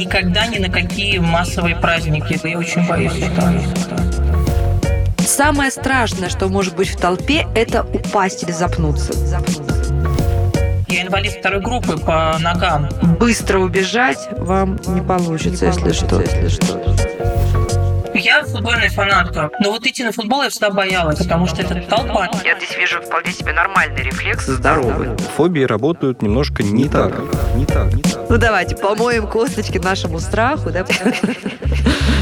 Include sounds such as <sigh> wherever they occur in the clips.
никогда ни на какие массовые праздники. Я очень боюсь этого. Самое страшное, что может быть в толпе, это упасть или запнуться. Я инвалид второй группы по ногам. Быстро убежать вам не получится, не если, что. если что. Я футбольная фанатка. Но вот идти на футбол я всегда боялась, потому что это толпа. Я здесь вижу вполне себе нормальный рефлекс, здоровый. Фобии работают немножко не так. Не так, не так. Ну давайте помоем косточки нашему страху, да? <laughs>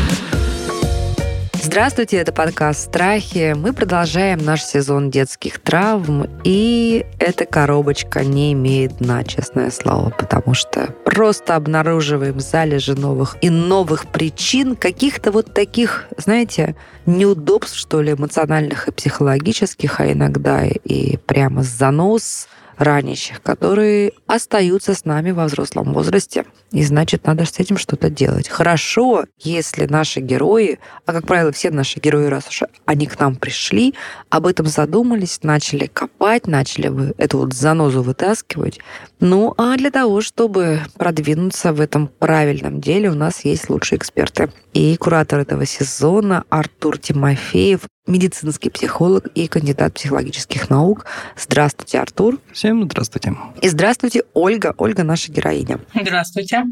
Здравствуйте, это подкаст «Страхи». Мы продолжаем наш сезон детских травм, и эта коробочка не имеет дна, честное слово, потому что просто обнаруживаем залежи новых и новых причин, каких-то вот таких, знаете, неудобств, что ли, эмоциональных и психологических, а иногда и прямо занос – ранящих, которые остаются с нами во взрослом возрасте. И значит, надо с этим что-то делать. Хорошо, если наши герои, а как правило, все наши герои, раз уж они к нам пришли, об этом задумались, начали копать, начали эту вот занозу вытаскивать. Ну, а для того, чтобы продвинуться в этом правильном деле, у нас есть лучшие эксперты. И куратор этого сезона Артур Тимофеев, медицинский психолог и кандидат психологических наук. Здравствуйте, Артур. Всем здравствуйте. И здравствуйте, Ольга. Ольга наша героиня. Здравствуйте.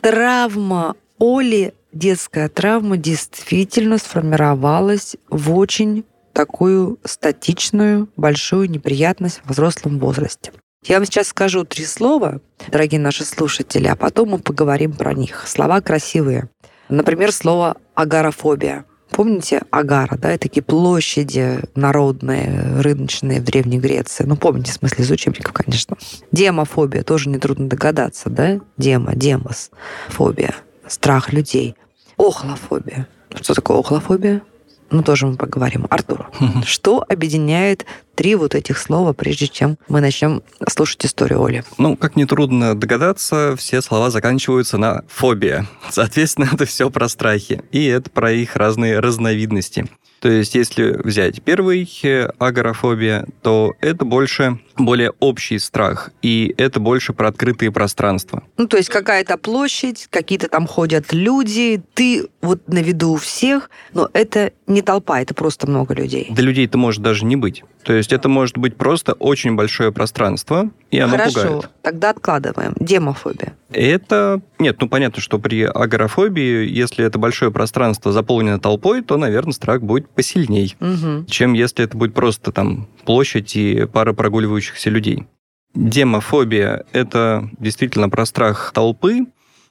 Травма Оли, детская травма, действительно сформировалась в очень такую статичную, большую неприятность в взрослом возрасте. Я вам сейчас скажу три слова, дорогие наши слушатели, а потом мы поговорим про них. Слова красивые. Например, слово агорафобия. Помните Агара, да, такие площади народные, рыночные в Древней Греции? Ну, помните, в смысле, из учебников, конечно. Демофобия, тоже нетрудно догадаться, да? Дема, демос, фобия, страх людей. Охлофобия. Что такое охлофобия? Ну, тоже мы поговорим. Артур, что объединяет три вот этих слова, прежде чем мы начнем слушать историю Оли? Ну, как нетрудно догадаться, все слова заканчиваются на фобия. Соответственно, <laughs> это все про страхи. И это про их разные разновидности. То есть, если взять первый э, агорафобия, то это больше более общий страх, и это больше про открытые пространства. Ну, то есть какая-то площадь, какие-то там ходят люди, ты вот на виду у всех, но это не толпа, это просто много людей. Да людей это может даже не быть. То есть это может быть просто очень большое пространство, и оно Хорошо, пугает. тогда откладываем. Демофобия. Это... Нет, ну понятно, что при агорафобии, если это большое пространство заполнено толпой, то, наверное, страх будет посильней, угу. чем если это будет просто там площадь и пара прогуливающихся людей. Демофобия – это действительно про страх толпы,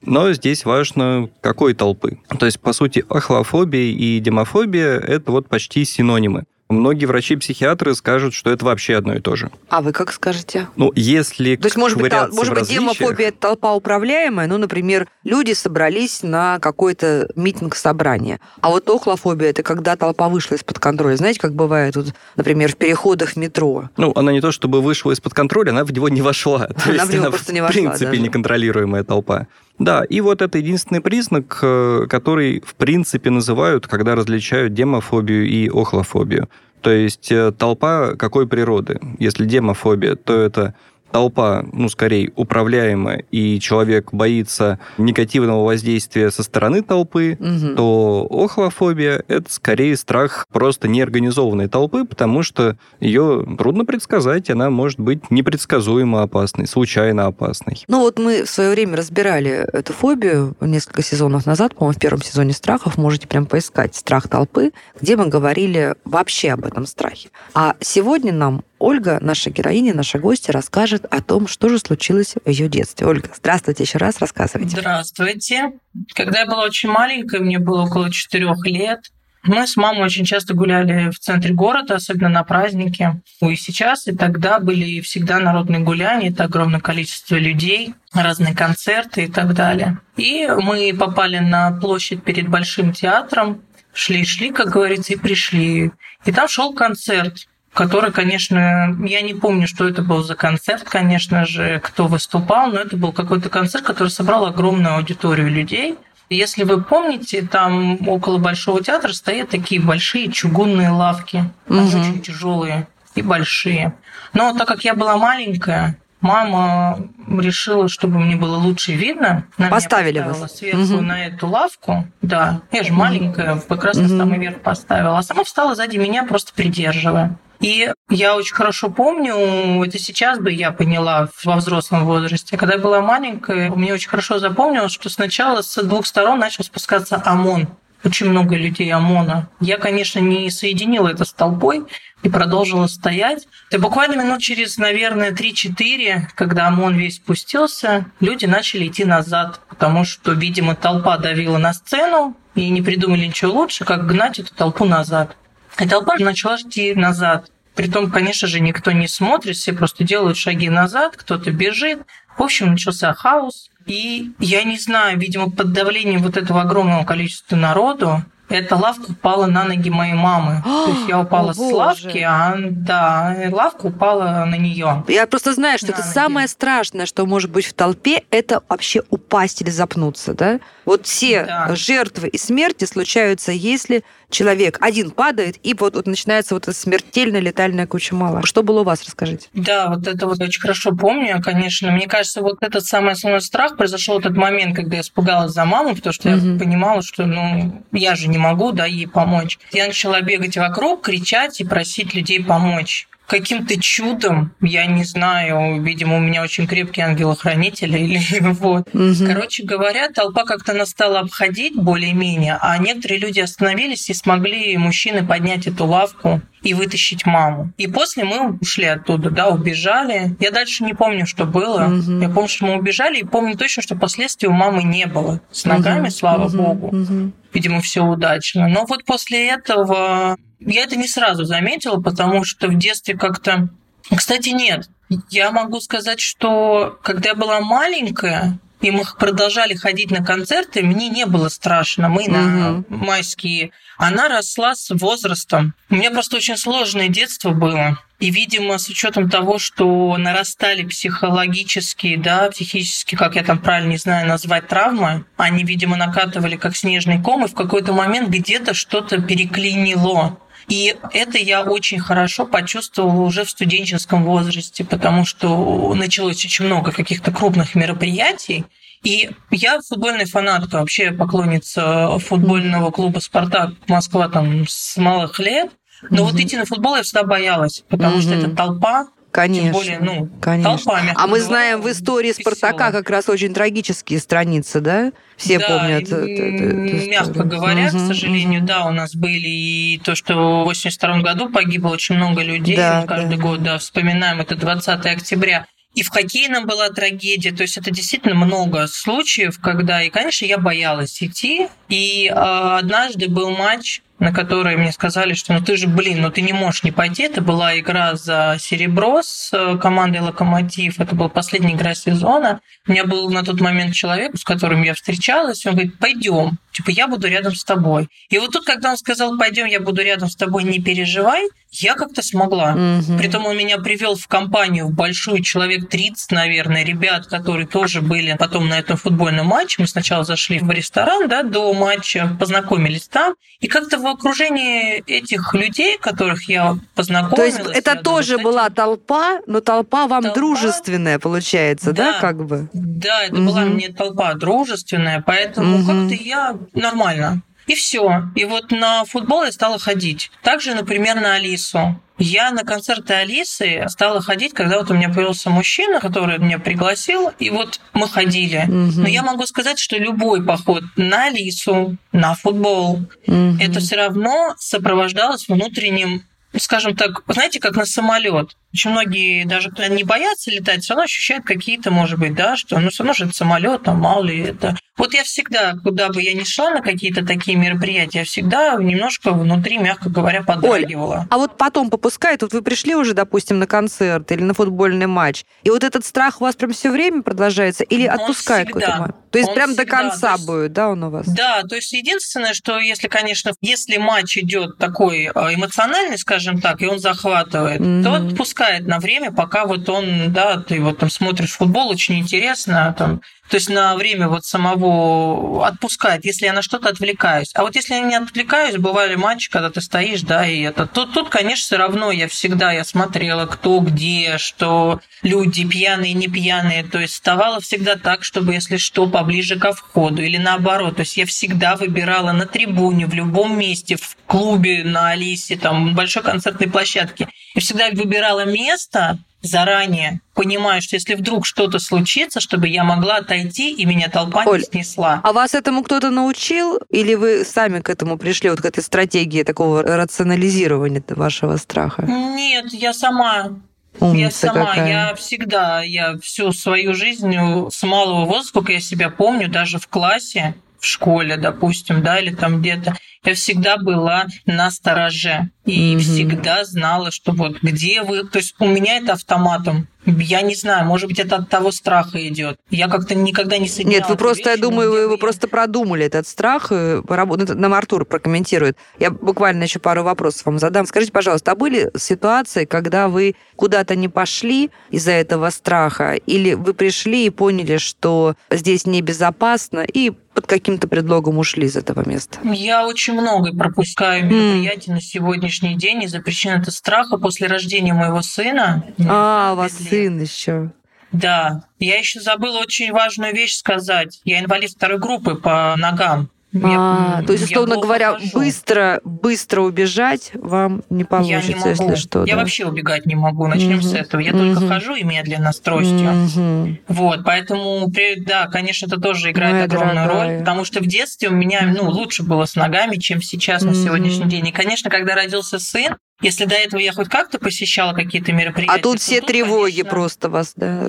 но здесь важно, какой толпы. То есть, по сути, ахлофобия и демофобия – это вот почти синонимы. Многие врачи-психиатры скажут, что это вообще одно и то же. А вы как скажете? Ну, если То есть, может быть, тол- может быть демофобия – это толпа управляемая, ну, например, люди собрались на какой-то митинг-собрание. А вот охлофобия – это когда толпа вышла из-под контроля. Знаете, как бывает, вот, например, в переходах метро? Ну, она не то чтобы вышла из-под контроля, она в него не вошла. То она есть в него она, просто не в вошла принципе, даже. неконтролируемая толпа. Да, и вот это единственный признак, э, который, в принципе, называют, когда различают демофобию и охлофобию. То есть э, толпа какой природы? Если демофобия, то это толпа, ну, скорее, управляемая, и человек боится негативного воздействия со стороны толпы, Мгм. то охлофобия – это скорее страх просто неорганизованной толпы, потому что ее трудно предсказать, она может быть непредсказуемо опасной, случайно опасной. Ну вот мы в свое время разбирали эту фобию несколько сезонов назад, по-моему, в первом сезоне страхов, можете прям поискать «Страх толпы», где мы говорили вообще об этом страхе. А сегодня нам Ольга, наша героиня, наша гостья, расскажет о том, что же случилось в ее детстве. Ольга, здравствуйте еще раз, рассказывайте. Здравствуйте. Когда я была очень маленькой, мне было около четырех лет, мы с мамой очень часто гуляли в центре города, особенно на праздники. Ну И сейчас, и тогда были всегда народные гуляния, это огромное количество людей, разные концерты и так далее. И мы попали на площадь перед Большим театром, шли-шли, как говорится, и пришли. И там шел концерт который, конечно, я не помню, что это был за концерт, конечно же, кто выступал, но это был какой-то концерт, который собрал огромную аудиторию людей. Если вы помните, там около Большого театра стоят такие большие чугунные лавки, Мгм. очень тяжелые и большие. Но так как я была маленькая, мама решила, чтобы мне было лучше видно. Она Поставили вас. сверху угу. на эту лавку. Да, я же маленькая, как раз угу. самый верх поставила. А сама встала сзади меня, просто придерживая. И я очень хорошо помню, это сейчас бы я поняла во взрослом возрасте. Когда я была маленькая, мне очень хорошо запомнилось, что сначала с двух сторон начал спускаться ОМОН. Очень много людей ОМОНа. Я, конечно, не соединила это с толпой и продолжила стоять. И буквально минут через, наверное, 3-4, когда ОМОН весь спустился, люди начали идти назад, потому что, видимо, толпа давила на сцену, и не придумали ничего лучше, как гнать эту толпу назад. И толпа начала идти назад. Притом, конечно же, никто не смотрит, все просто делают шаги назад, кто-то бежит. В общем, начался хаос. И я не знаю, видимо, под давлением вот этого огромного количества народу эта лавка упала на ноги моей мамы. <gasps> То есть я упала О, с лавки, а да, лавка упала на нее. Я просто знаю, что на это ноги. самое страшное, что может быть в толпе, это вообще упасть или запнуться, да? Вот все да. жертвы и смерти случаются, если человек один падает, и вот, вот начинается вот эта смертельная летальная куча мала. Что было у вас, расскажите? Да, вот это вот очень хорошо помню, конечно. Мне кажется, вот этот самый основной страх произошел в тот момент, когда я испугалась за маму, потому что угу. я понимала, что ну я же не могу да, ей помочь. Я начала бегать вокруг, кричать и просить людей помочь каким-то чудом, я не знаю, видимо, у меня очень крепкий ангел-хранитель или <laughs> вот. Угу. Короче говоря, толпа как-то нас стала обходить более-менее, а некоторые люди остановились и смогли мужчины поднять эту лавку и вытащить маму. И после мы ушли оттуда, да, убежали. Я дальше не помню, что было. Угу. Я помню, что мы убежали, и помню точно, что последствий у мамы не было. С ногами, угу. слава угу. богу. Угу. Видимо, все удачно. Но вот после этого я это не сразу заметила, потому что в детстве как-то... Кстати, нет. Я могу сказать, что когда я была маленькая, и мы продолжали ходить на концерты, мне не было страшно. Мы угу. на майские. Она росла с возрастом. У меня просто очень сложное детство было. И, видимо, с учетом того, что нарастали психологические, да, психические, как я там правильно не знаю назвать, травмы, они, видимо, накатывали как снежный ком, и в какой-то момент где-то что-то переклинило. И это я очень хорошо почувствовала уже в студенческом возрасте, потому что началось очень много каких-то крупных мероприятий. И я футбольная фанатка, вообще поклонница футбольного клуба «Спартак» Москва там с малых лет. Но mm-hmm. вот идти на футбол я всегда боялась, потому mm-hmm. что это толпа, Конечно. Тем более, ну, конечно. толпа, А мы знаем в истории Спартака как раз очень трагические страницы, да? Все да, помнят. И, это, мягко говоря, угу, к сожалению, угу. да, у нас были и то, что в 82 году погибло очень много людей. Да, каждый да. год, да, вспоминаем это 20 октября. И в хоккейном была трагедия. То есть это действительно много случаев, когда, и, конечно, я боялась идти. И э, однажды был матч на которой мне сказали, что ну ты же, блин, ну ты не можешь не пойти. Это была игра за серебро с э, командой «Локомотив». Это была последняя игра сезона. У меня был на тот момент человек, с которым я встречалась, он говорит, пойдем, типа, я буду рядом с тобой. И вот тут, когда он сказал, пойдем, я буду рядом с тобой, не переживай, я как-то смогла. Угу. Притом он меня привел в компанию, в большую, человек 30, наверное, ребят, которые тоже были потом на этом футбольном матче. Мы сначала зашли в ресторан, да, до матча, познакомились там. И как-то в окружении этих людей, которых я познакомилась... То есть это тоже думаю, была толпа, но толпа вам толпа... дружественная, получается, да, да, как бы? Да, это угу. была мне толпа дружественная, поэтому угу. как-то я нормально. И все. И вот на футбол я стала ходить. Также, например, на Алису. Я на концерты Алисы стала ходить, когда вот у меня появился мужчина, который меня пригласил, и вот мы ходили. Угу. Но я могу сказать, что любой поход на Алису, на футбол, угу. это все равно сопровождалось внутренним скажем так, знаете, как на самолет. Очень многие, даже не боятся летать, все равно ощущают какие-то, может быть, да, что ну все равно же это самолет, там мало ли это. Вот я всегда, куда бы я ни шла на какие-то такие мероприятия, я всегда немножко внутри, мягко говоря, подрагивала. Оль, а вот потом попускает, вот вы пришли уже, допустим, на концерт или на футбольный матч, и вот этот страх у вас прям все время продолжается или он отпускает какой-то? То есть он прям всегда, до конца есть, будет, да, он у вас? Да, то есть единственное, что если, конечно, если матч идет такой а, эмоциональный, скажем так, и он захватывает, mm-hmm. то отпускает на время, пока вот он, да, ты вот там смотришь футбол, очень интересно, там, то есть на время вот самого отпускает, если я на что-то отвлекаюсь. А вот если я не отвлекаюсь, бывали матчи, когда ты стоишь, да, и это, то тут, конечно, все равно я всегда, я смотрела, кто где, что люди пьяные, не пьяные, то есть вставала всегда так, чтобы, если что, поближе ко входу, или наоборот, то есть я всегда выбирала на трибуне, в любом месте, в клубе, на Алисе, там, большой концертной площадке, я всегда выбирала место, заранее, понимаю, что если вдруг что-то случится, чтобы я могла отойти, и меня толпа Оль, не снесла. А вас этому кто-то научил? Или вы сами к этому пришли, вот к этой стратегии такого рационализирования вашего страха? Нет, я сама Умница я сама, какая. я всегда, я всю свою жизнь с малого возраста, сколько я себя помню, даже в классе, в школе, допустим, да, или там где-то, я всегда была на стороже и mm-hmm. всегда знала, что вот где вы, то есть у меня это автоматом. Я не знаю, может быть, это от того страха идет. Я как-то никогда не соединяла. Нет, вы просто, вещи, я думаю, вы, вы просто продумали этот страх. Э, ну, нам Артур прокомментирует. Я буквально еще пару вопросов вам задам. Скажите, пожалуйста, а были ситуации, когда вы куда-то не пошли из-за этого страха, или вы пришли и поняли, что здесь небезопасно, и под каким-то предлогом ушли из этого места? Я очень много пропускаю мероприятий mm. на сегодняшний день из-за причин это страха после рождения моего сына. А, у вас лет. сын еще. Да. Я еще забыла очень важную вещь сказать. Я инвалид второй группы по ногам. А, я, то есть, условно говоря, хожу. быстро, быстро убежать вам не получится, я не могу. если что. Я да? вообще убегать не могу. Начнем угу. с этого. Я угу. только хожу и медленно с тростью. Угу. Вот, поэтому, да, конечно, это тоже играет Моя огромную дорогая. роль, потому что в детстве у меня, ну, лучше было с ногами, чем сейчас на сегодняшний день. И, конечно, когда родился сын, если до этого я хоть как-то посещала какие-то мероприятия. А тут все тут, тревоги конечно, просто вас, да?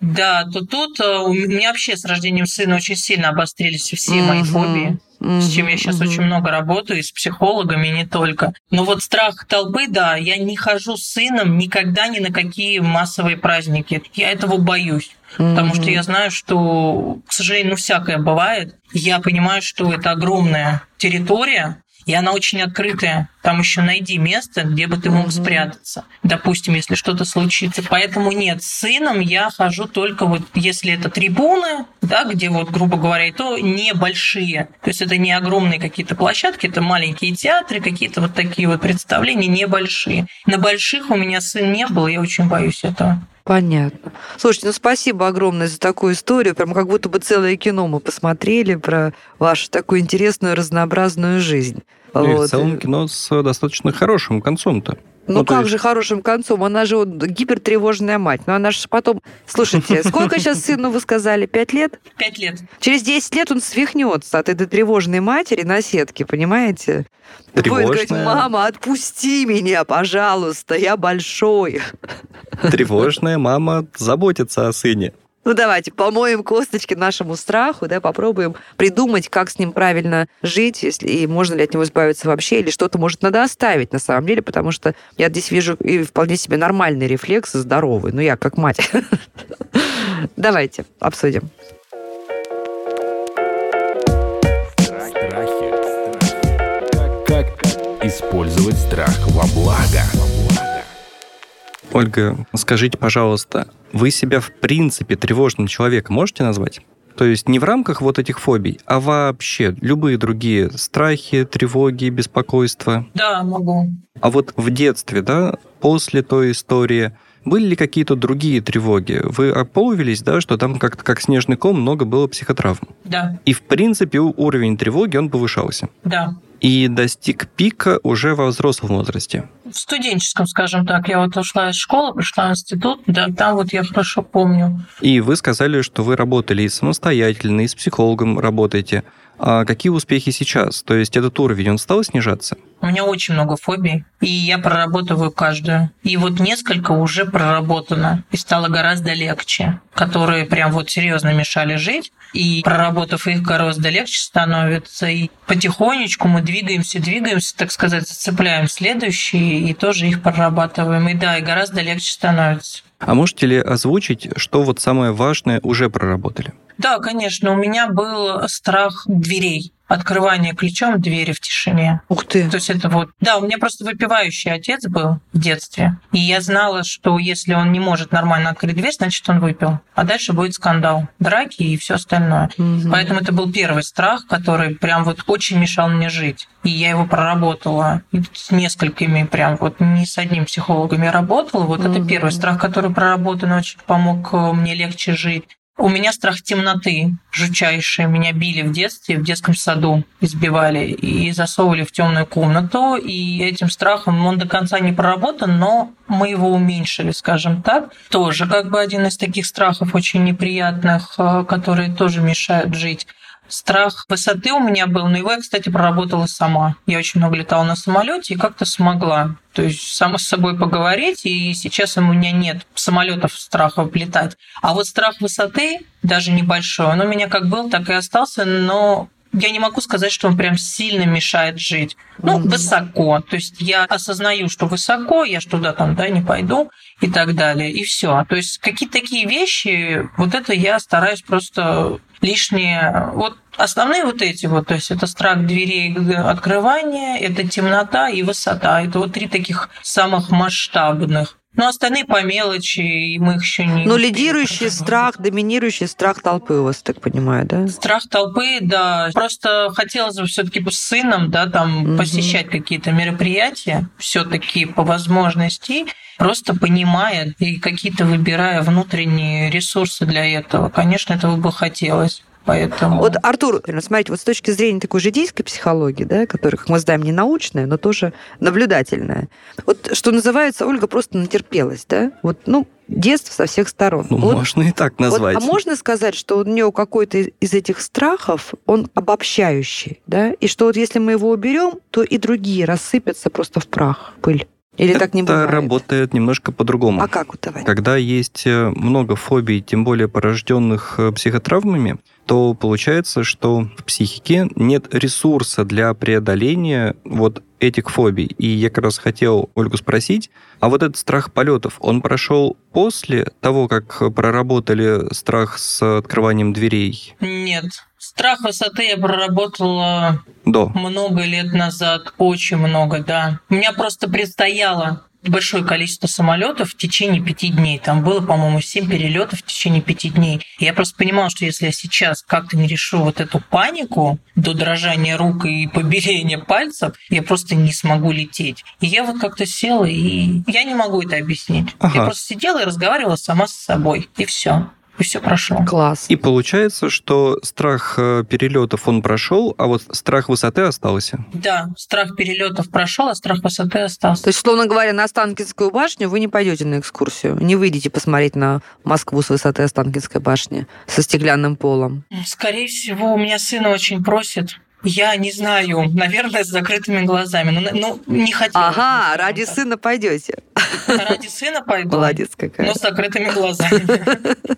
Да, то тут э, у меня вообще с рождением сына очень сильно обострились все угу. мои фобии с чем я сейчас mm очень много работаю, и с психологами, и не только. Но вот страх толпы, да, я не хожу с сыном никогда ни на какие массовые праздники. Я этого боюсь. Потому что я знаю, что, к сожалению, ну, всякое бывает. Я понимаю, что это огромная территория, и она очень открытая. Там еще найди место, где бы ты мог mm-hmm. спрятаться. Допустим, если что-то случится. Поэтому нет, с сыном я хожу только вот, если это трибуны, да, где вот, грубо говоря, и то небольшие. То есть это не огромные какие-то площадки, это маленькие театры, какие-то вот такие вот представления небольшие. На больших у меня сын не был, я очень боюсь этого. Понятно. Слушайте, ну спасибо огромное за такую историю. Прям как будто бы целое кино мы посмотрели про вашу такую интересную разнообразную жизнь. Ну, вот. в целом кино с достаточно хорошим концом-то. Ну, ну как есть... же хорошим концом? Она же вот гипертревожная мать. Но она же потом... Слушайте, <laughs> сколько сейчас сыну вы сказали? Пять лет? Пять лет. Через десять лет он свихнется от этой тревожной матери на сетке, понимаете? Тревожная. Будет говорить, мама, отпусти меня, пожалуйста, я большой. Тревожная мама заботится о сыне. Ну давайте помоем косточки нашему страху, да, попробуем придумать, как с ним правильно жить, если, и можно ли от него избавиться вообще, или что-то, может, надо оставить на самом деле, потому что я здесь вижу и вполне себе нормальный рефлекс, здоровый, ну я как мать. <laughs> Давайте обсудим. Как использовать страх во благо? Ольга, скажите, пожалуйста, вы себя в принципе тревожным человеком можете назвать? То есть не в рамках вот этих фобий, а вообще любые другие страхи, тревоги, беспокойства? Да, могу. А вот в детстве, да, после той истории, были ли какие-то другие тревоги? Вы ополовились, да, что там как-то как снежный ком много было психотравм? Да. И, в принципе, уровень тревоги, он повышался? Да и достиг пика уже во взрослом возрасте? В студенческом, скажем так. Я вот ушла из школы, пришла в институт, да, там вот я хорошо помню. И вы сказали, что вы работали и самостоятельно, и с психологом работаете. А какие успехи сейчас? То есть этот уровень, он стал снижаться? У меня очень много фобий, и я прорабатываю каждую. И вот несколько уже проработано, и стало гораздо легче, которые прям вот серьезно мешали жить. И проработав их, гораздо легче становится. И потихонечку мы двигаемся, двигаемся, так сказать, зацепляем следующие, и тоже их прорабатываем. И да, и гораздо легче становится. А можете ли озвучить, что вот самое важное уже проработали? Да, конечно. У меня был страх дверей открывание ключом двери в тишине. Ух ты. То есть это вот... Да, у меня просто выпивающий отец был в детстве. И я знала, что если он не может нормально открыть дверь, значит, он выпил. А дальше будет скандал, драки и все остальное. Мгм. Поэтому это был первый страх, который прям вот очень мешал мне жить. И я его проработала И с несколькими, прям вот не с одним психологом я работала. Вот это Мгм. первый страх, который проработан, очень помог э, мне легче жить. У меня страх темноты жутчайший. Меня били в детстве, в детском саду избивали и засовывали в темную комнату. И этим страхом он до конца не проработан, но мы его уменьшили, скажем так. Тоже как бы один из таких страхов очень неприятных, э, которые тоже мешают жить. Страх высоты у меня был, но его я, кстати, проработала сама. Я очень много летала на самолете и как-то смогла. То есть сама с собой поговорить, и сейчас у меня нет самолетов страха летать. А вот страх высоты, даже небольшой, он у меня как был, так и остался, но я не могу сказать, что он прям сильно мешает жить. Ну, Мгм. высоко. То есть я осознаю, что высоко, я ж туда там, да, не пойду и так далее. И все. То есть какие-то такие вещи, вот это я стараюсь просто лишние. Вот основные вот эти вот, то есть это страх дверей открывания, это темнота и высота. Это вот три таких самых масштабных. Но остальные по мелочи, и мы их еще не... Но успели лидирующий страх, доминирующий страх толпы у вас, так понимаю, да? Страх толпы, да. Просто хотелось бы все-таки с сыном, да, там Мгм. посещать какие-то мероприятия, все-таки по возможности, просто понимая и какие-то выбирая внутренние ресурсы для этого. Конечно, этого бы хотелось. Поэтому... Вот, Артур, смотрите, вот с точки зрения такой житейской психологии, да, которая, как мы знаем, не научная, но тоже наблюдательная. Вот, что называется, Ольга просто натерпелась, да? Вот, ну, детство со всех сторон. Ну, Вот- можно и так вот, назвать. а можно сказать, что у нее какой-то из этих страхов, он обобщающий, да? И что вот если мы его уберем, то и другие рассыпятся просто в прах, пыль. Или так не Это бывает? работает немножко по-другому. А как давай? Когда есть э, много фобий, тем более порожденных э, психотравмами, то получается, что в психике нет ресурса для преодоления вот этих фобий. И я как раз хотел Ольгу спросить, а вот этот страх полетов, он прошел после того, как проработали страх с открыванием дверей? Нет. Страх высоты я проработала До. много лет назад, очень много, да. У меня просто предстояло большое количество самолетов в течение пяти дней. Там было, по-моему, семь перелетов в течение пяти дней. И я просто понимала, что если я сейчас как-то не решу вот эту панику до дрожания рук и побеления пальцев, я просто не смогу лететь. И я вот как-то села, и я не могу это объяснить. Я Ага. просто сидела и разговаривала сама с собой. И все. И все прошло. Класс. И получается, что страх э, перелетов он прошел, а вот страх высоты остался. Да, страх перелетов прошел, а страх высоты остался. То есть, словно говоря, на Останкинскую башню вы не пойдете на экскурсию, не выйдете посмотреть на Москву с высоты Останкинской башни со стеклянным полом. Скорее всего, у меня сын очень просит. Я не знаю, наверное, с закрытыми глазами. Ну, ну не хотела. Ага, ради сына пойдете. Ради сына пойду. Молодец какая. Но с закрытыми глазами.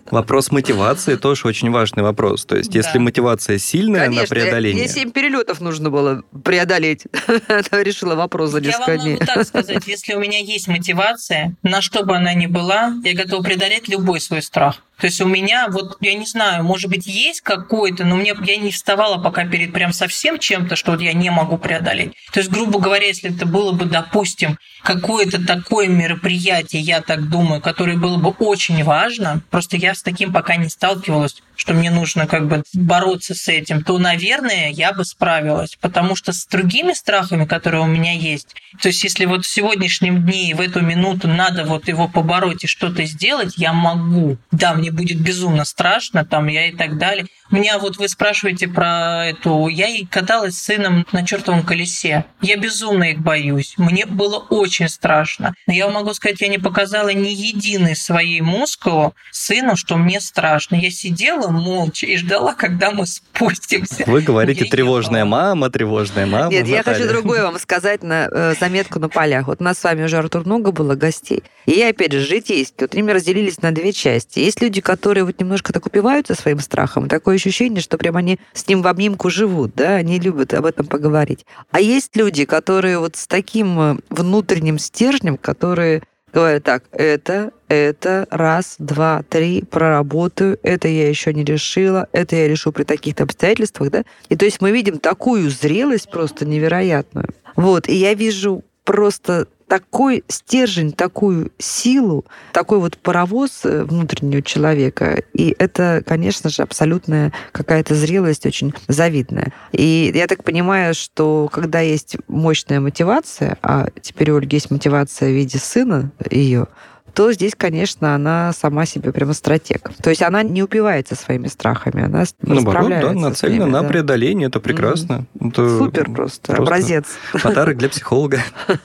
<laughs> Вопрос мотивации тоже очень важный вопрос. То есть, Да. если мотивация сильная на Конечно, преодоление, ей семь перелетов нужно было преодолеть. <laughs> Она решила вопрос за Я несколько вам дней. могу так <laughs> сказать, если у меня есть мотивация, на что бы она ни была, я готова преодолеть любой свой страх. То есть у меня, вот, я не знаю, может быть, есть какой-то, но мне я не вставала пока перед прям совсем чем-то, что вот я не могу преодолеть. То есть, грубо говоря, если это было бы, допустим, какое-то такое мероприятие, я так думаю, которое было бы очень важно, просто я с таким пока не сталкивалась, что мне нужно как бы бороться с этим, то, наверное, я бы справилась. Потому что с другими страхами, которые у меня есть, то есть если вот в сегодняшнем дне и в эту минуту надо вот его побороть и что-то сделать, я могу. Да, мне будет безумно страшно, там я и так далее. Меня вот вы спрашиваете про эту... Я и каталась с сыном на чертовом колесе. Я безумно их боюсь. Мне было очень страшно. Но я могу сказать, я не показала ни единой своей мускулу сыну, что мне страшно. Я сидела молча и ждала, когда мы спустимся. вы говорите тревожная мама, тревожная мама. Нет, я хочу Наталья. другое вам сказать на э, заметку на полях. Вот у нас с вами уже, Артур, много было гостей. И я, опять же, житейски. Вот они разделились на две части. Есть люди, которые вот немножко так упиваются своим страхом. Такое ощущение, что прям они с ним в обнимку живут, да, они любят об этом поговорить. А есть люди, которые вот с таким э, внутренним стержнем, которые говорят так, это, это, раз, два, три, проработаю, это я еще не решила, это я решу при таких-то обстоятельствах, да? И то есть мы видим такую зрелость просто невероятную. Вот, и я вижу просто такой стержень, такую силу, такой вот паровоз э, внутреннего человека. И это, конечно же, абсолютная какая-то зрелость очень завидная. И я так понимаю, что когда есть мощная мотивация, а теперь у Ольги есть мотивация в виде сына ее, то здесь, конечно, она сама себе прямо стратег. То есть она не упивается своими страхами, она Наоборот, да, нацелена ними, на да. преодоление, это прекрасно. Угу. Это Супер просто, просто образец. Подарок для психолога. <laughs>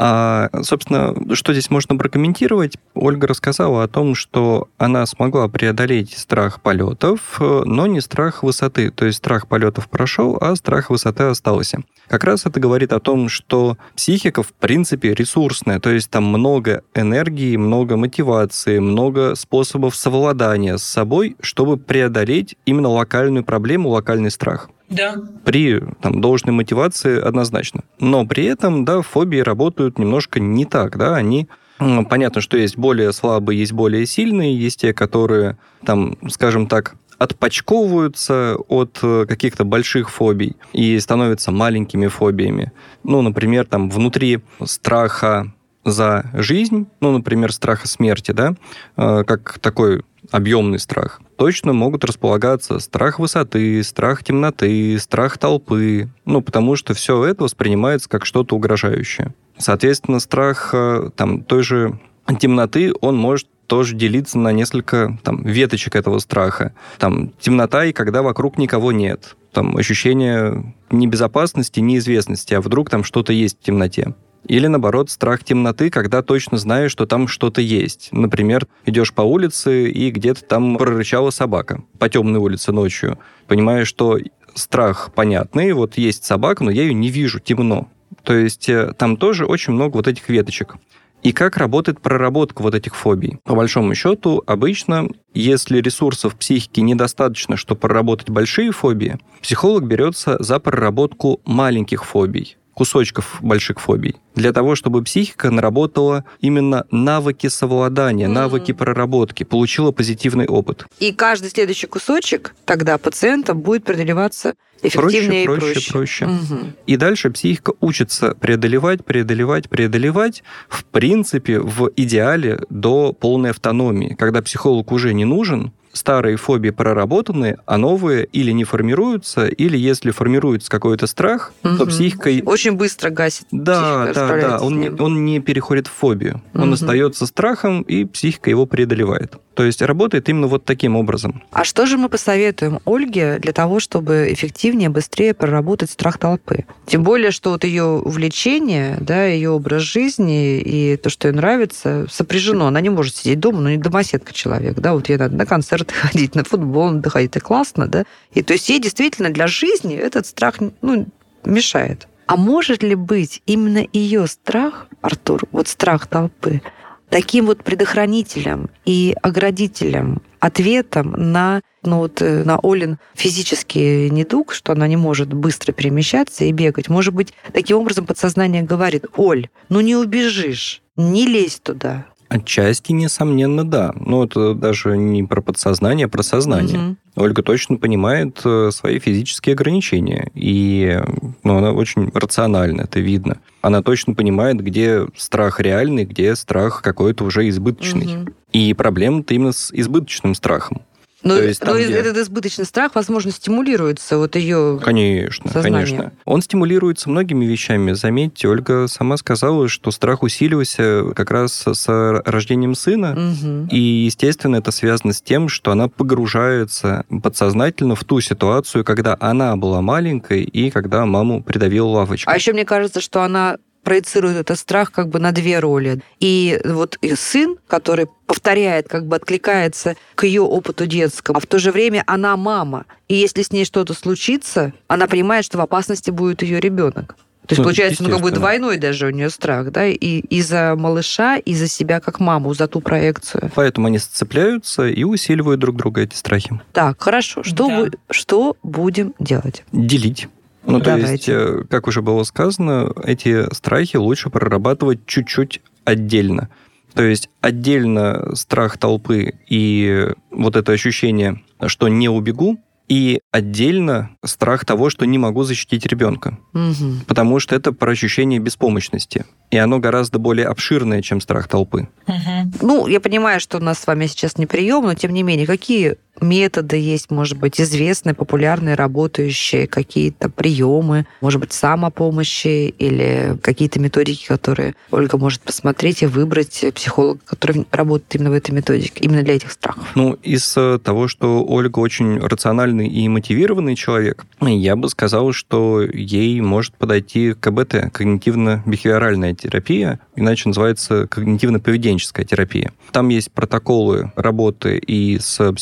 А, собственно, что здесь можно прокомментировать? Ольга рассказала о том, что она смогла преодолеть страх полетов, но не страх высоты. То есть страх полетов прошел, а страх высоты остался. Как раз это говорит о том, что психика, в принципе, ресурсная, то есть там много энергии, много мотивации, много способов совладания с собой, чтобы преодолеть именно локальную проблему, локальный страх. Да. При там, должной мотивации однозначно. Но при этом, да, фобии работают немножко не так, да, они Понятно, что есть более слабые, есть более сильные, есть те, которые, там, скажем так, отпочковываются от э, каких-то больших фобий и становятся маленькими фобиями. Ну, например, там внутри страха за жизнь, ну, например, страха смерти, да, э, как такой объемный страх, точно могут располагаться страх высоты, страх темноты, страх толпы, ну, потому что все это воспринимается как что-то угрожающее. Соответственно, страх э, там, той же темноты, он может тоже делиться на несколько там, веточек этого страха. Там темнота, и когда вокруг никого нет. Там ощущение небезопасности, неизвестности, а вдруг там что-то есть в темноте. Или, наоборот, страх темноты, когда точно знаешь, что там что-то есть. Например, идешь по улице, и где-то там прорычала собака по темной улице ночью. Понимаешь, что страх понятный, вот есть собака, но я ее не вижу, темно. То есть э, там тоже очень много вот этих веточек. И как работает проработка вот этих фобий? По большому счету, обычно, если ресурсов психики недостаточно, чтобы проработать большие фобии, психолог берется за проработку маленьких фобий кусочков больших фобий, для того, чтобы психика наработала именно навыки совладания, mm-hmm. навыки проработки, получила позитивный опыт. И каждый следующий кусочек тогда пациента будет преодолеваться эффективнее проще, и проще. проще. Угу. И дальше психика учится преодолевать, преодолевать, преодолевать, в принципе, в идеале до полной автономии. Когда психолог уже не нужен, старые фобии проработаны, а новые или не формируются, или если формируется какой-то страх, угу. то психика... Очень быстро гасит. Да, да, да. Он не, он не переходит в фобию. Угу. Он остается страхом, и психика его преодолевает. То есть работает именно вот таким образом. А что же мы посоветуем Ольге для того, чтобы эффективнее, быстрее проработать страх толпы? Тем более, что вот ее увлечение, да, ее образ жизни и то, что ей нравится, сопряжено. Она не может сидеть дома, но не домоседка человек, да, вот ей надо на концерты ходить, на футбол надо ходить, это классно, да. И то есть ей действительно для жизни этот страх, ну, мешает. А может ли быть именно ее страх, Артур, вот страх толпы, таким вот предохранителем и оградителем, ответом на, ну вот, э, на Олин физический недуг, что она не может быстро перемещаться и бегать. Может быть, таким образом подсознание говорит, Оль, ну не убежишь, не лезь туда. Отчасти, несомненно, да. Но это даже не про подсознание, а про сознание. Угу. Ольга точно понимает э, свои физические ограничения. И ну, она очень рациональна, это видно. Она точно понимает, где страх реальный, где страх какой-то уже избыточный. Угу. И проблема-то именно с избыточным страхом. Но, То есть, там, но где... этот избыточный страх, возможно, стимулируется вот ее Конечно, сознание. конечно. Он стимулируется многими вещами. Заметьте, Ольга сама сказала, что страх усилился как раз с рождением сына. Угу. И, естественно, это связано с тем, что она погружается подсознательно в ту ситуацию, когда она была маленькой и когда маму придавила лавочкой. А еще мне кажется, что она проецирует этот страх как бы на две роли. И вот и сын, который повторяет, как бы откликается к ее опыту детскому, а в то же время она мама. И если с ней что-то случится, она понимает, что в опасности будет ее ребенок. То есть, ну, получается, ну, как бы двойной даже у нее страх, да, и, и за малыша, и за себя как маму, за ту проекцию. Поэтому они сцепляются и усиливают друг друга, эти страхи. Так, хорошо. Что, да. вы, что будем делать? Делить Ну, то Давайте. есть, э, как уже было сказано, эти страхи лучше прорабатывать чуть-чуть отдельно. То есть отдельно страх толпы и вот это ощущение, что не убегу, и отдельно страх того, что не могу защитить ребенка. Мгм. Потому что это про ощущение беспомощности. И оно гораздо более обширное, чем страх толпы. Мгм. Ну, я понимаю, что у нас с вами сейчас не прием, но тем не менее, какие методы есть, может быть, известные, популярные, работающие, какие-то приемы, может быть, самопомощи или какие-то методики, которые Ольга может посмотреть и выбрать психолога, который работает именно в этой методике, именно для этих страхов. Ну, из э, того, что Ольга очень рациональный и мотивированный человек, я бы сказал, что ей может подойти КБТ, когнитивно-бихевиоральная терапия, иначе называется когнитивно-поведенческая терапия. Там есть протоколы работы и с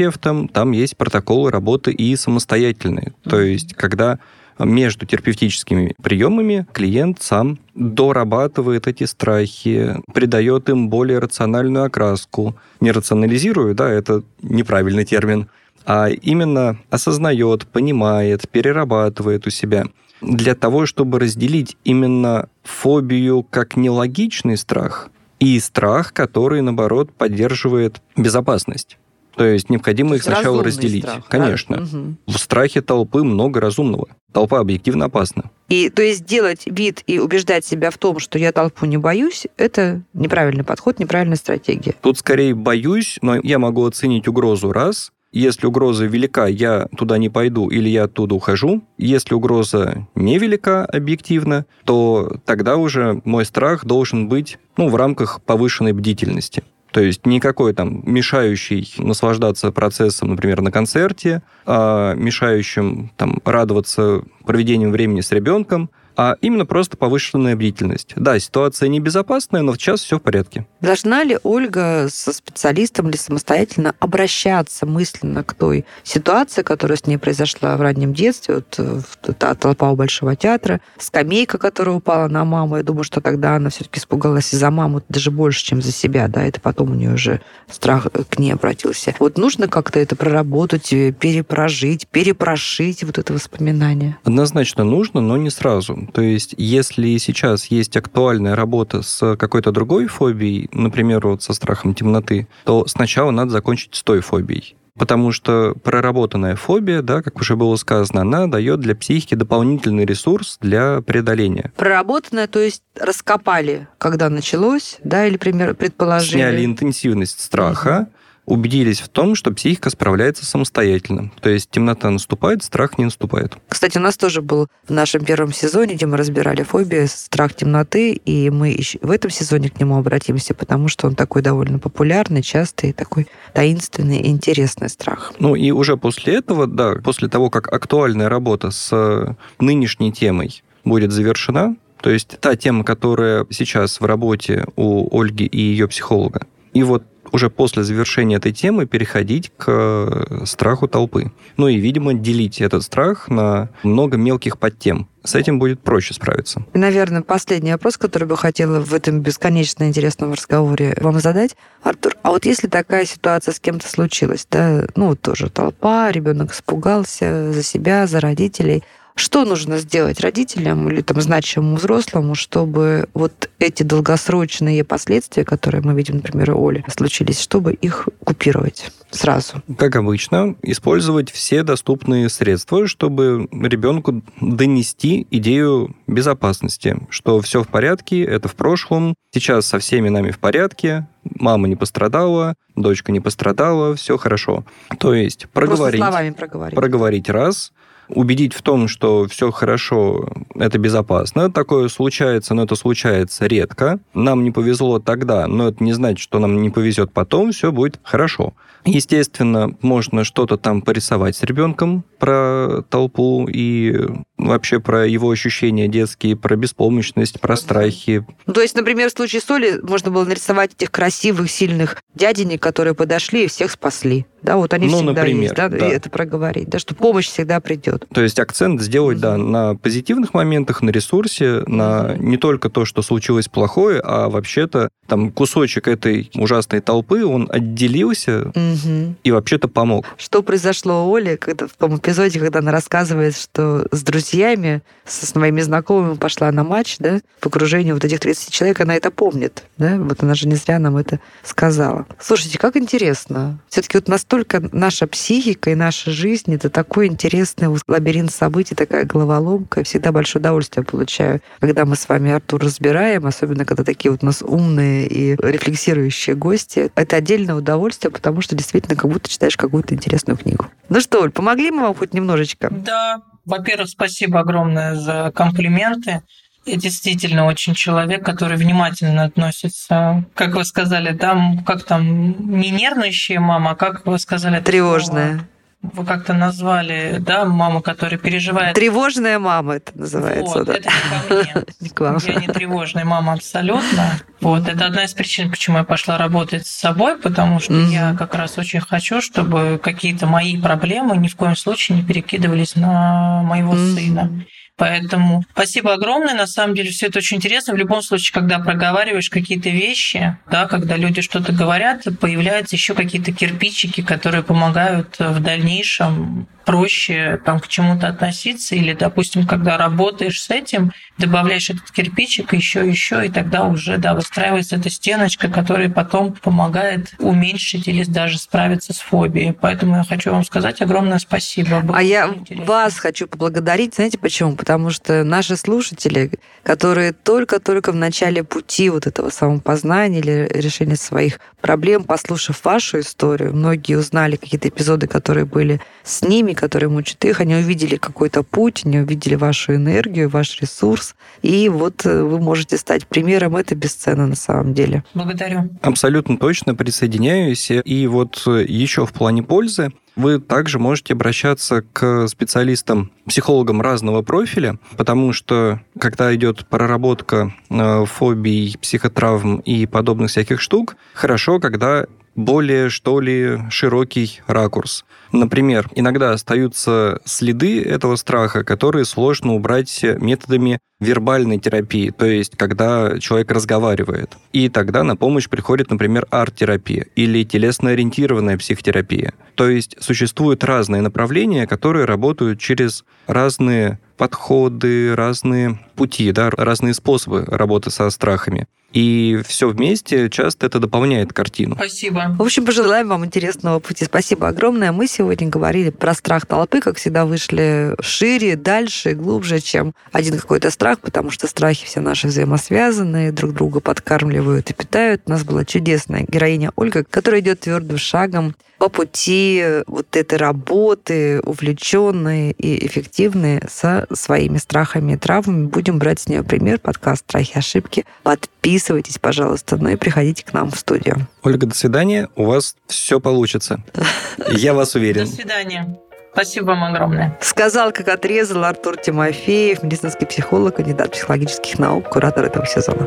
психотерапевтом, там есть протоколы работы и самостоятельные. То есть, когда между терапевтическими приемами клиент сам дорабатывает эти страхи, придает им более рациональную окраску. Не рационализирует, да, это неправильный термин, а именно осознает, понимает, перерабатывает у себя для того, чтобы разделить именно фобию как нелогичный страх и страх, который, наоборот, поддерживает безопасность. То есть необходимо их сначала Разумный разделить. страх, да? Конечно. Мгм. В страхе толпы много разумного. Толпа объективно опасна. И то есть делать вид и убеждать себя в том, что я толпу не боюсь, это неправильный подход, неправильная стратегия. Тут скорее боюсь, но я могу оценить угрозу раз. Если угроза велика, я туда не пойду или я оттуда ухожу. Если угроза невелика объективно, то тогда уже мой страх должен быть ну, в рамках повышенной бдительности. То есть никакой там мешающий наслаждаться процессом, например, на концерте, а мешающим там радоваться проведением времени с ребенком, а именно просто повышенная бдительность. Да, ситуация небезопасная, но сейчас все в порядке. Должна ли Ольга со специалистом или самостоятельно обращаться мысленно к той ситуации, которая с ней произошла в раннем детстве, вот э, в- та толпа у Большого театра, скамейка, которая упала на маму, я думаю, что тогда она все-таки испугалась и за маму даже больше, чем за себя, да, это потом у нее уже страх э, к ней обратился. Вот нужно как-то это проработать, э, перепрожить, перепрошить вот это воспоминание. Однозначно нужно, но не сразу. То есть, если сейчас есть актуальная работа с какой-то другой фобией, например, вот со страхом темноты, то сначала надо закончить с той фобией. Потому что проработанная фобия, да, как уже было сказано, она дает для психики дополнительный ресурс для преодоления. Проработанное, то есть раскопали, когда началось, да, или, пример, предположили. Сняли интенсивность страха, убедились в том, что психика справляется самостоятельно. То есть темнота наступает, страх не наступает. Кстати, у нас тоже был в нашем первом сезоне, где мы разбирали фобии, страх темноты, и мы еще в этом сезоне к нему обратимся, потому что он такой довольно популярный, частый, такой таинственный интересный страх. Ну и уже после этого, да, после того, как актуальная работа с нынешней темой будет завершена, то есть та тема, которая сейчас в работе у Ольги и ее психолога, и вот уже после завершения этой темы переходить к э, страху толпы. Ну и, видимо, делить этот страх на много мелких подтем. С этим будет проще справиться. Наверное, последний вопрос, который бы хотела в этом бесконечно интересном разговоре вам задать. Артур, а вот если такая ситуация с кем-то случилась, да, ну тоже толпа, ребенок испугался за себя, за родителей, что нужно сделать родителям или там значимому взрослому, чтобы вот эти долгосрочные последствия, которые мы видим, например, у Оли, случились, чтобы их купировать сразу? Как обычно, использовать все доступные средства, чтобы ребенку донести идею безопасности, что все в порядке, это в прошлом, сейчас со всеми нами в порядке, мама не пострадала, дочка не пострадала, все хорошо. То есть проговорить, словами проговорить. проговорить раз, убедить в том, что все хорошо, это безопасно. Такое случается, но это случается редко. Нам не повезло тогда, но это не значит, что нам не повезет потом, все будет хорошо. Естественно, можно что-то там порисовать с ребенком про толпу и вообще про его ощущения детские, про беспомощность, про страхи. Ну, то есть, например, в случае с Олей можно было нарисовать этих красивых, сильных дяденек, которые подошли и всех спасли. Да, вот они Ну, всегда например, есть, да, да. и это проговорить, да, что помощь всегда придет. То есть акцент сделать, да, на позитивных моментах, на ресурсе, на не только то, что случилось плохое, а вообще-то там кусочек этой ужасной толпы, он отделился и вообще-то помог. Что произошло у Оли, когда в том эпизоде, когда она рассказывает, что с друзьями друзьями, со своими знакомыми пошла на матч, да, в окружении вот этих 30 человек, она это помнит, да, вот она же не зря нам это сказала. Слушайте, как интересно. все таки вот настолько наша психика и наша жизнь — это такой интересный лабиринт событий, такая головоломка. Я всегда большое удовольствие получаю, когда мы с вами, Артур, разбираем, особенно когда такие вот у нас умные и рефлексирующие гости. Это отдельное удовольствие, потому что действительно как будто читаешь какую-то интересную книгу. Ну что, Оль, помогли мы вам хоть немножечко? Да, во-первых, спасибо огромное за комплименты. Я действительно очень человек, который внимательно относится, как вы сказали, да, как там, не нервничающая мама, а как вы сказали? Тревожная. Слово? Вы как-то назвали, да, маму, которая переживает. Тревожная мама это называется. Вот, да. это не ко мне. <laughs> Я не тревожная мама абсолютно. Вот, это одна из причин, почему я пошла работать с собой, потому что mm-hmm. я как раз очень хочу, чтобы какие-то мои проблемы ни в коем случае не перекидывались на моего mm-hmm. сына. Поэтому спасибо огромное. На самом деле все это очень интересно. В любом случае, когда проговариваешь какие-то вещи, да, когда люди что-то говорят, появляются еще какие-то кирпичики, которые помогают в дальнейшем проще там, к чему-то относиться, или, допустим, когда работаешь с этим, добавляешь этот кирпичик, еще, еще, и тогда уже да, выстраивается эта стеночка, которая потом помогает уменьшить или даже справиться с фобией. Поэтому я хочу вам сказать огромное спасибо. Было а я интересно. вас хочу поблагодарить. Знаете почему? Потому что наши слушатели, которые только-только в начале пути вот этого самопознания или решения своих проблем, послушав вашу историю, многие узнали какие-то эпизоды, которые были с ними, которые мучат их, они увидели какой-то путь, они увидели вашу энергию, ваш ресурс, и вот э, вы можете стать примером, это бесценно на самом деле. Благодарю. Абсолютно точно присоединяюсь. И вот э, еще в плане пользы, вы также можете обращаться к специалистам, психологам разного профиля, потому что когда идет проработка э, фобий, психотравм и подобных всяких штук, хорошо, когда более, что ли, широкий ракурс. Например, иногда остаются следы этого страха, которые сложно убрать методами вербальной терапии, то есть когда человек разговаривает. И тогда на помощь приходит, например, арт-терапия или телесно-ориентированная психотерапия. То есть существуют разные направления, которые работают через разные подходы, разные пути, да, разные способы работы со страхами. И все вместе часто это дополняет картину. Спасибо. В общем, пожелаем вам интересного пути. Спасибо огромное. Мы сегодня говорили про страх толпы, как всегда вышли шире, дальше, глубже, чем один какой-то страх, потому что страхи все наши взаимосвязаны, друг друга подкармливают и питают. У нас была чудесная героиня Ольга, которая идет твердым шагом по пути вот этой работы, увлеченной и эффективной со своими страхами и травмами. Будем брать с нее пример. Подкаст «Страхи и ошибки». Подписывайтесь, пожалуйста, ну и приходите к нам в студию. Ольга, до свидания. У вас все получится. Я вас <laughs> уверен. До свидания. Спасибо вам огромное. Сказал, как отрезал Артур Тимофеев, медицинский психолог, кандидат психологических наук, куратор этого сезона.